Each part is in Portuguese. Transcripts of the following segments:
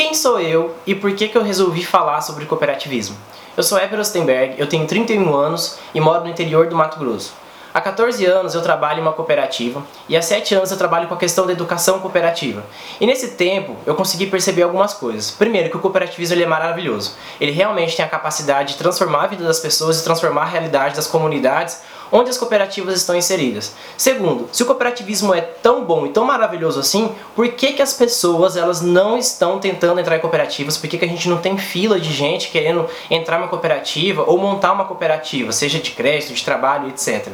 Quem sou eu e por que, que eu resolvi falar sobre cooperativismo? Eu sou Eper Ostenberg, eu tenho 31 anos e moro no interior do Mato Grosso. Há 14 anos eu trabalho em uma cooperativa e há 7 anos eu trabalho com a questão da educação cooperativa. E nesse tempo eu consegui perceber algumas coisas. Primeiro, que o cooperativismo ele é maravilhoso. Ele realmente tem a capacidade de transformar a vida das pessoas e transformar a realidade das comunidades onde as cooperativas estão inseridas. Segundo, se o cooperativismo é tão bom e tão maravilhoso assim, por que, que as pessoas elas não estão tentando entrar em cooperativas? Por que, que a gente não tem fila de gente querendo entrar em uma cooperativa ou montar uma cooperativa, seja de crédito, de trabalho, etc.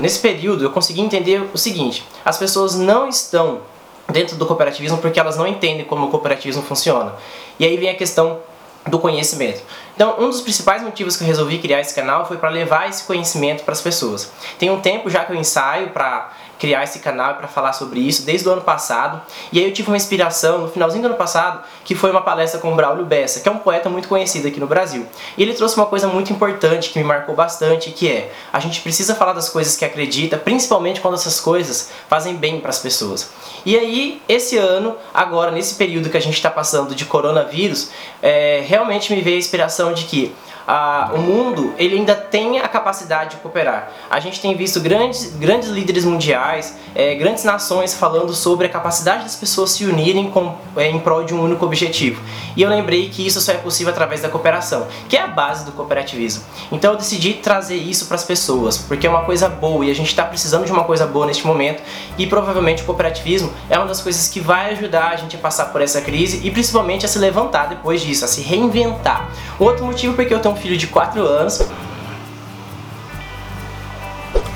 Nesse período eu consegui entender o seguinte: as pessoas não estão dentro do cooperativismo porque elas não entendem como o cooperativismo funciona. E aí vem a questão do conhecimento. Então, um dos principais motivos que eu resolvi criar esse canal foi para levar esse conhecimento para as pessoas. Tem um tempo já que eu ensaio para criar esse canal para falar sobre isso, desde o ano passado. E aí eu tive uma inspiração no finalzinho do ano passado, que foi uma palestra com o Braulio Bessa, que é um poeta muito conhecido aqui no Brasil. E ele trouxe uma coisa muito importante que me marcou bastante, que é: a gente precisa falar das coisas que acredita, principalmente quando essas coisas fazem bem para as pessoas. E aí, esse ano, agora nesse período que a gente está passando de coronavírus, é, realmente me veio a inspiração de que ah, o mundo ele ainda tem a capacidade de cooperar. A gente tem visto grandes, grandes líderes mundiais, é, grandes nações falando sobre a capacidade das pessoas se unirem com, é, em prol de um único objetivo. E eu lembrei que isso só é possível através da cooperação, que é a base do cooperativismo. Então eu decidi trazer isso para as pessoas, porque é uma coisa boa e a gente está precisando de uma coisa boa neste momento. E provavelmente o cooperativismo é uma das coisas que vai ajudar a gente a passar por essa crise e principalmente a se levantar depois disso, a se reinventar. Outro motivo porque eu tenho um filho de 4 anos.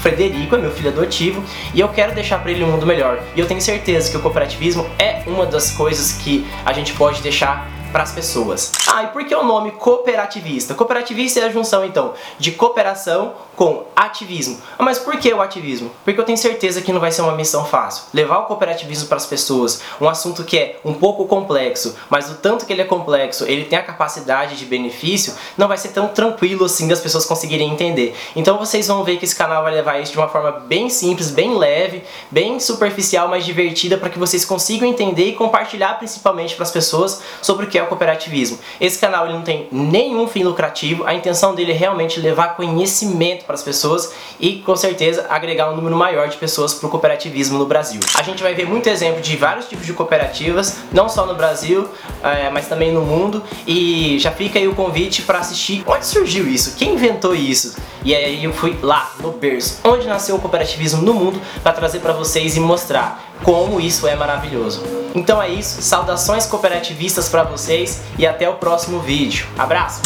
Frederico é meu filho adotivo e eu quero deixar para ele um mundo melhor. E eu tenho certeza que o cooperativismo é uma das coisas que a gente pode deixar para as pessoas. Ah, e por que o nome cooperativista? Cooperativista é a junção então de cooperação com ativismo. Ah, mas por que o ativismo? Porque eu tenho certeza que não vai ser uma missão fácil. Levar o cooperativismo para as pessoas, um assunto que é um pouco complexo, mas o tanto que ele é complexo, ele tem a capacidade de benefício, não vai ser tão tranquilo assim das pessoas conseguirem entender. Então vocês vão ver que esse canal vai levar isso de uma forma bem simples, bem leve, bem superficial, mas divertida para que vocês consigam entender e compartilhar principalmente para as pessoas sobre o que é o cooperativismo. Esse canal ele não tem nenhum fim lucrativo, a intenção dele é realmente levar conhecimento para as pessoas e com certeza agregar um número maior de pessoas para o cooperativismo no Brasil. A gente vai ver muito exemplo de vários tipos de cooperativas, não só no Brasil, é, mas também no mundo. E já fica aí o convite para assistir onde surgiu isso, quem inventou isso. E aí eu fui lá no berço, onde nasceu o cooperativismo no mundo, para trazer para vocês e mostrar como isso é maravilhoso. Então é isso, saudações cooperativistas para vocês e até o próximo vídeo. Abraço!